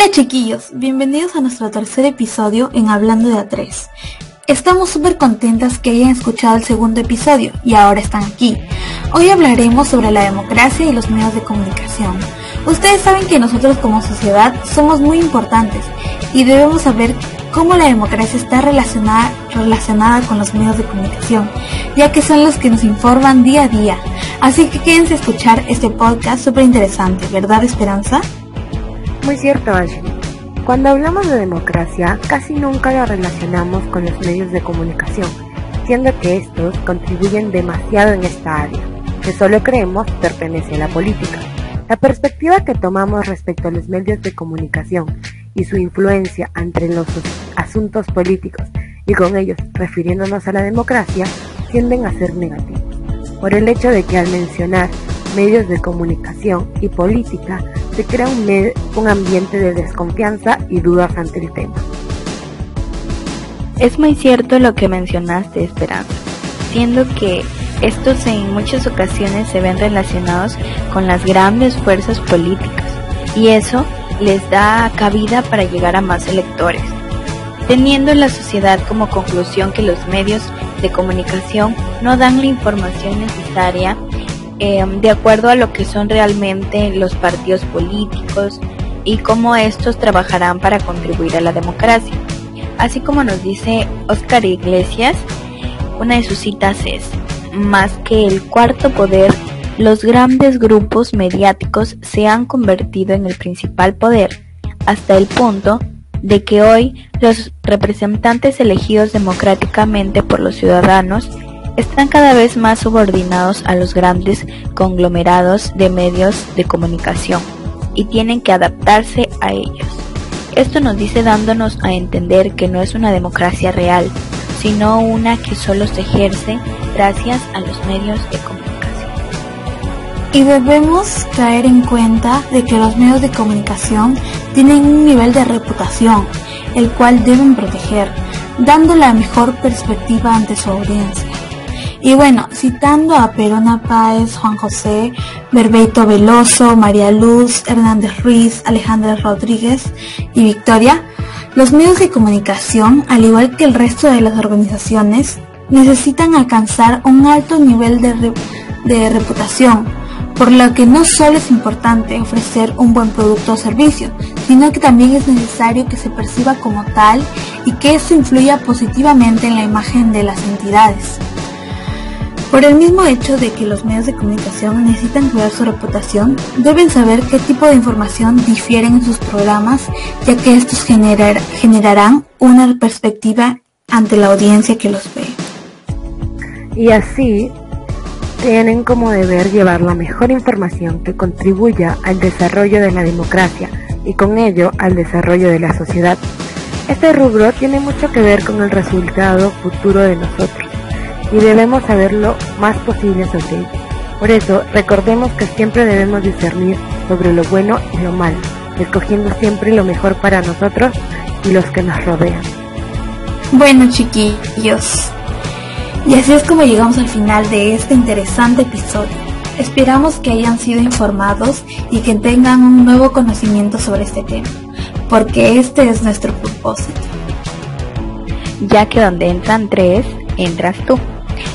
Hola chiquillos, bienvenidos a nuestro tercer episodio en Hablando de A3. Estamos súper contentas que hayan escuchado el segundo episodio y ahora están aquí. Hoy hablaremos sobre la democracia y los medios de comunicación. Ustedes saben que nosotros como sociedad somos muy importantes y debemos saber cómo la democracia está relacionada, relacionada con los medios de comunicación, ya que son los que nos informan día a día. Así que quédense a escuchar este podcast súper interesante, ¿verdad Esperanza? Muy cierto, Ashley. Cuando hablamos de democracia, casi nunca la relacionamos con los medios de comunicación, siendo que estos contribuyen demasiado en esta área, que solo creemos pertenece a la política. La perspectiva que tomamos respecto a los medios de comunicación y su influencia entre los asuntos políticos y con ellos refiriéndonos a la democracia tienden a ser negativos, por el hecho de que al mencionar medios de comunicación y política se crea un, ambiente de desconfianza y dudas ante el tema. Es muy cierto lo que mencionaste, Esperanza, siendo que estos en muchas ocasiones se ven relacionados con las grandes fuerzas políticas y eso les da cabida para llegar a más electores, teniendo la sociedad como conclusión que los medios de comunicación no dan la información necesaria eh, de acuerdo a lo que son realmente los partidos políticos y cómo estos trabajarán para contribuir a la democracia. Así como nos dice Oscar Iglesias, una de sus citas es, más que el cuarto poder, los grandes grupos mediáticos se han convertido en el principal poder, hasta el punto de que hoy los representantes elegidos democráticamente por los ciudadanos están cada vez más subordinados a los grandes conglomerados de medios de comunicación y tienen que adaptarse a ellos. Esto nos dice dándonos a entender que no es una democracia real, sino una que solo se ejerce gracias a los medios de comunicación. Y debemos caer en cuenta de que los medios de comunicación tienen un nivel de reputación, el cual deben proteger, dando la mejor perspectiva ante su audiencia. Y bueno, citando a Perona Páez, Juan José, Berbeito Veloso, María Luz, Hernández Ruiz, Alejandra Rodríguez y Victoria, los medios de comunicación, al igual que el resto de las organizaciones, necesitan alcanzar un alto nivel de, de reputación, por lo que no solo es importante ofrecer un buen producto o servicio, sino que también es necesario que se perciba como tal y que eso influya positivamente en la imagen de las entidades. Por el mismo hecho de que los medios de comunicación necesitan cuidar su reputación, deben saber qué tipo de información difieren en sus programas, ya que estos generarán una perspectiva ante la audiencia que los ve. Y así, tienen como deber llevar la mejor información que contribuya al desarrollo de la democracia y con ello al desarrollo de la sociedad. Este rubro tiene mucho que ver con el resultado futuro de nosotros y debemos saber lo más posible sobre ello. Por eso, recordemos que siempre debemos discernir sobre lo bueno y lo malo, escogiendo siempre lo mejor para nosotros y los que nos rodean. Bueno chiquillos, y así es como llegamos al final de este interesante episodio. Esperamos que hayan sido informados y que tengan un nuevo conocimiento sobre este tema, porque este es nuestro propósito. Ya que donde entran tres, entras tú.